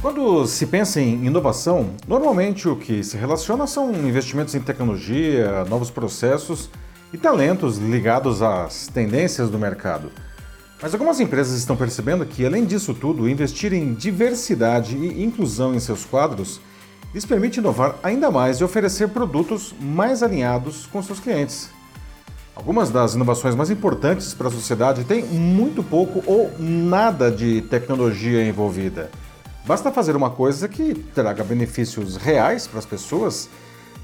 Quando se pensa em inovação, normalmente o que se relaciona são investimentos em tecnologia, novos processos e talentos ligados às tendências do mercado. Mas algumas empresas estão percebendo que, além disso tudo, investir em diversidade e inclusão em seus quadros lhes permite inovar ainda mais e oferecer produtos mais alinhados com seus clientes. Algumas das inovações mais importantes para a sociedade têm muito pouco ou nada de tecnologia envolvida. Basta fazer uma coisa que traga benefícios reais para as pessoas,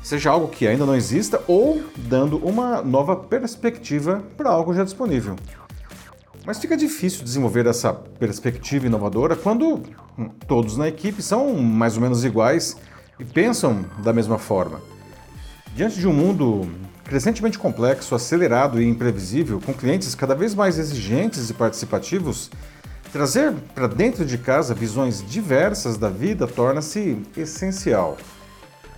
seja algo que ainda não exista ou dando uma nova perspectiva para algo já disponível. Mas fica difícil desenvolver essa perspectiva inovadora quando hum, todos na equipe são mais ou menos iguais e pensam da mesma forma. Diante de um mundo crescentemente complexo, acelerado e imprevisível, com clientes cada vez mais exigentes e participativos, Trazer para dentro de casa visões diversas da vida torna-se essencial.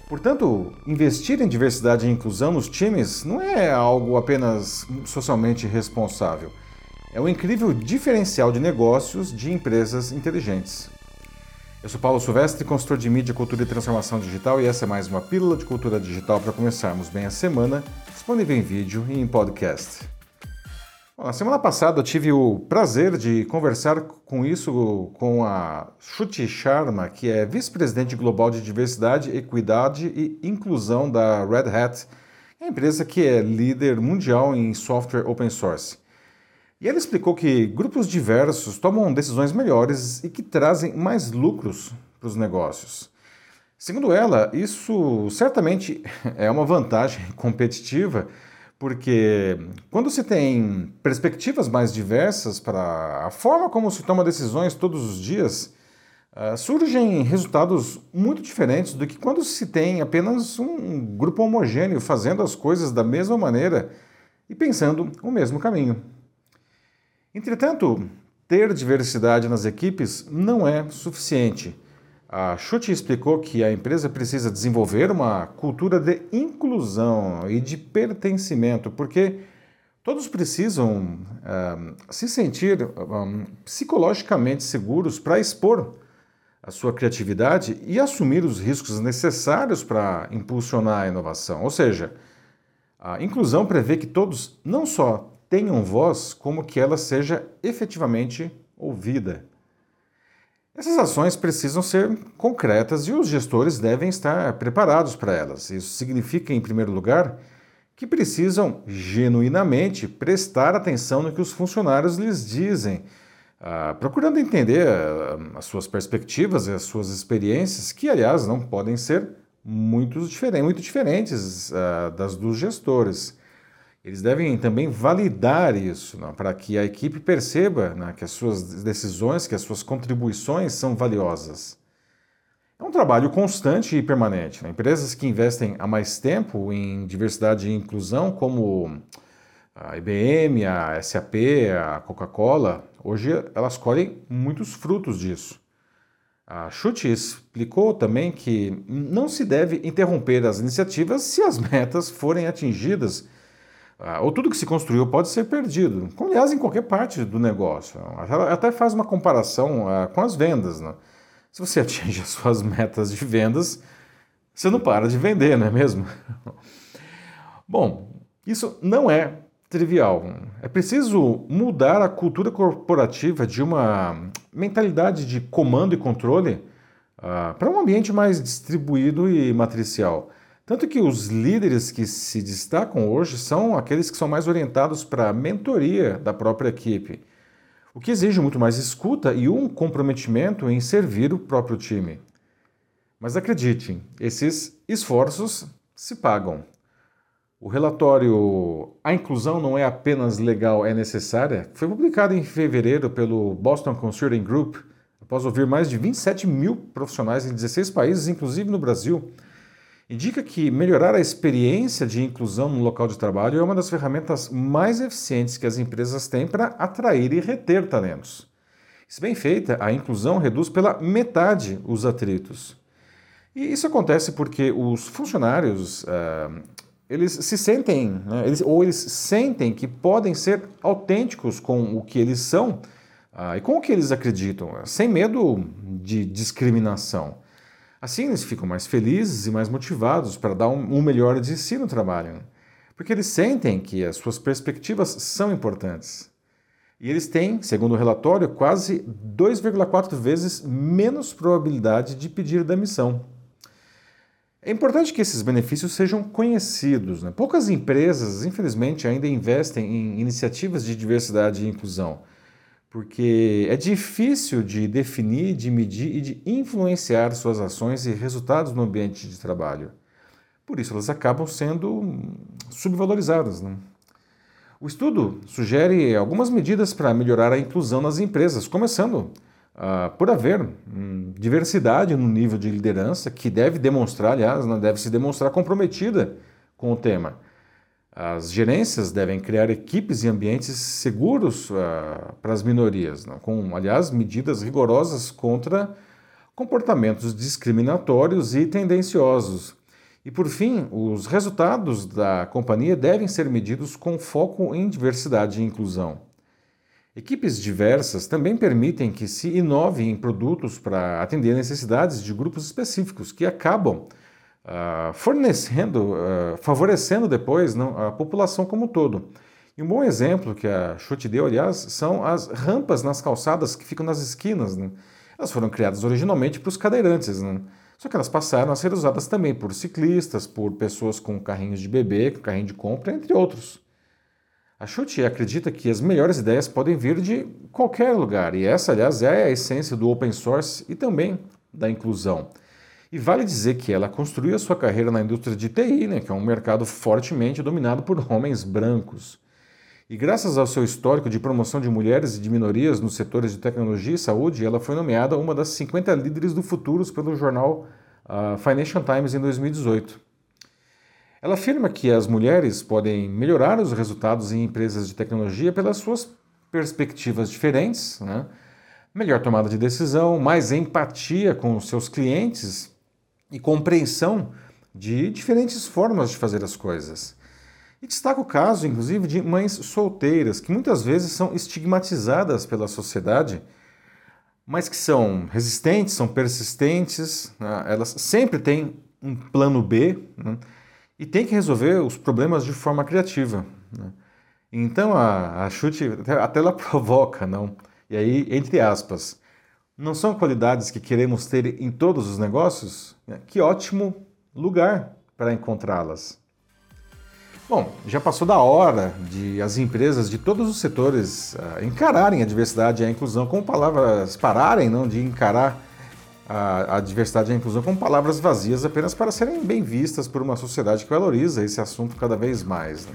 Portanto, investir em diversidade e inclusão nos times não é algo apenas socialmente responsável. É um incrível diferencial de negócios de empresas inteligentes. Eu sou Paulo Silvestre, consultor de mídia, cultura e transformação digital, e essa é mais uma pílula de cultura digital para começarmos bem a semana, disponível em vídeo e em podcast. Na semana passada tive o prazer de conversar com isso com a Shruti Sharma, que é vice-presidente global de diversidade, equidade e inclusão da Red Hat, a empresa que é líder mundial em software open source. E ela explicou que grupos diversos tomam decisões melhores e que trazem mais lucros para os negócios. Segundo ela, isso certamente é uma vantagem competitiva porque quando se tem perspectivas mais diversas para a forma como se toma decisões todos os dias, uh, surgem resultados muito diferentes do que quando se tem apenas um grupo homogêneo fazendo as coisas da mesma maneira e pensando o mesmo caminho. Entretanto, ter diversidade nas equipes não é suficiente. A Chute explicou que a empresa precisa desenvolver uma cultura de inclusão e de pertencimento, porque todos precisam uh, se sentir um, psicologicamente seguros para expor a sua criatividade e assumir os riscos necessários para impulsionar a inovação. Ou seja, a inclusão prevê que todos não só tenham voz, como que ela seja efetivamente ouvida. Essas ações precisam ser concretas e os gestores devem estar preparados para elas. Isso significa, em primeiro lugar, que precisam genuinamente prestar atenção no que os funcionários lhes dizem, ah, procurando entender ah, as suas perspectivas e as suas experiências, que, aliás, não podem ser muito, diferentes, ah, das dos gestores. Eles devem também validar isso, né, para que a equipe perceba né, que as suas decisões, que as suas contribuições são valiosas. É um trabalho constante e permanente. Né? Empresas que investem há mais tempo em diversidade e inclusão, como a IBM, a SAP, a Coca-Cola, hoje elas colhem muitos frutos disso. A Chute explicou também que não se deve interromper as iniciativas se as metas forem atingidas ah, ou tudo que se construiu pode ser perdido, como aliás em qualquer parte do negócio. Ela até faz uma comparação ah, com as vendas. Né? Se você atinge as suas metas de vendas, você não para de vender, não é mesmo? Bom, isso não é trivial. É preciso mudar a cultura corporativa de uma mentalidade de comando e controle uh, para um ambiente mais distribuído e matricial. Tanto que os líderes que se destacam hoje são aqueles que são mais orientados para a mentoria da própria equipe, o que exige muito mais escuta e um comprometimento em servir o próprio time. Mas acredite, esses esforços se pagam. O relatório A Inclusão Não É Apenas Legal, é Necessária foi publicado em fevereiro pelo Boston Consulting Group, após ouvir mais de 27 mil profissionais em 16 países, inclusive no Brasil indica que melhorar a experiência de inclusão no local de trabalho é uma das ferramentas mais eficientes que as empresas têm para atrair e reter talentos. Se bem feita, a inclusão reduz pela metade os atritos. E isso acontece porque os funcionários uh, eles se sentem, né, eles, ou eles sentem que podem ser autênticos com o que eles são uh, e com o que eles acreditam, sem medo de discriminação. Assim, eles ficam mais felizes e mais motivados para dar um, um melhor de si no trabalho, porque eles sentem que as suas perspectivas são importantes. E eles têm, segundo o relatório, quase 2,4 vezes menos probabilidade de pedir demissão. É importante que esses benefícios sejam conhecidos. Né? Poucas empresas, infelizmente, ainda investem em iniciativas de diversidade e inclusão, porque é difícil de definir, de medir e de influenciar suas ações e resultados no ambiente de trabalho. Por isso, elas acabam sendo subvalorizadas. Né? O estudo sugere algumas medidas para melhorar a inclusão nas empresas, começando uh, por haver hum, diversidade no nível de liderança, que deve demonstrar, aliás, né, deve se demonstrar comprometida com o tema. As gerências devem criar equipes e ambientes seguros uh, para as minorias, né, com, aliás, medidas rigorosas contra comportamentos discriminatórios e tendenciosos, e por fim, os resultados da companhia devem ser medidos com foco em diversidade e inclusão. Equipes diversas também permitem que se inove em produtos para atender necessidades de grupos específicos que acabam uh, fornecendo, uh, favorecendo depois não, a população como um todo. E um bom exemplo que a Chute deu, aliás, são as rampas nas calçadas que ficam nas esquinas. Né? Elas foram criadas originalmente para os cadeirantes. Né? Só que elas passaram a ser usadas também por ciclistas, por pessoas com carrinhos de bebê, com carrinho de compra, entre outros. A Chute acredita que as melhores ideias podem vir de qualquer lugar, e essa, aliás, é a essência do open source e também da inclusão. E vale dizer que ela construiu a sua carreira na indústria de TI, né, que é um mercado fortemente dominado por homens brancos. E graças ao seu histórico de promoção de mulheres e de minorias nos setores de tecnologia e saúde, ela foi nomeada uma das 50 líderes do futuro pelo jornal uh, Financial Times em 2018. Ela afirma que as mulheres podem melhorar os resultados em empresas de tecnologia pelas suas perspectivas diferentes, né? melhor tomada de decisão, mais empatia com os seus clientes e compreensão de diferentes formas de fazer as coisas. E destaca o caso, inclusive, de mães solteiras, que muitas vezes são estigmatizadas pela sociedade, mas que são resistentes, são persistentes, né? elas sempre têm um plano B né? e têm que resolver os problemas de forma criativa. Né? Então a, a chute até ela provoca, não? E aí, entre aspas, não são qualidades que queremos ter em todos os negócios? Que ótimo lugar para encontrá-las. Bom, já passou da hora de as empresas de todos os setores uh, encararem a diversidade e a inclusão com palavras, pararem não, de encarar a, a, diversidade e a inclusão com palavras vazias apenas para serem bem vistas por uma sociedade que valoriza esse assunto cada vez mais. Né?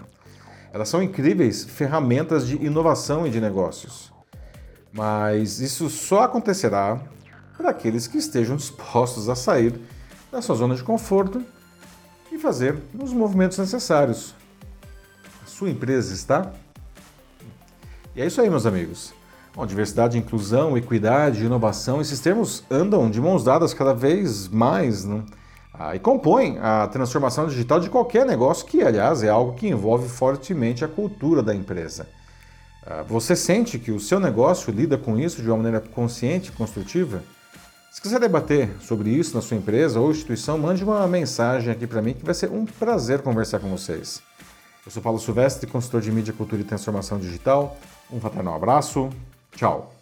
Elas são incríveis ferramentas de inovação e de negócios. Mas isso só acontecerá para aqueles que estejam dispostos a sair da sua zona de conforto e fazer os movimentos necessários sua empresa está? E é isso aí, meus amigos. Bom, diversidade, inclusão, equidade, inovação, esses termos andam de mãos dadas cada vez mais né? ah, e compõem a transformação digital de qualquer negócio, que, aliás, é algo que envolve fortemente a cultura da empresa. Ah, você sente que o seu negócio lida com isso de uma maneira consciente e construtiva? Se quiser debater sobre isso na sua empresa ou instituição, mande uma mensagem aqui para mim que vai ser um prazer conversar com vocês. Eu sou Paulo Silvestre, consultor de mídia, cultura e transformação digital. Um fraternal abraço. Tchau.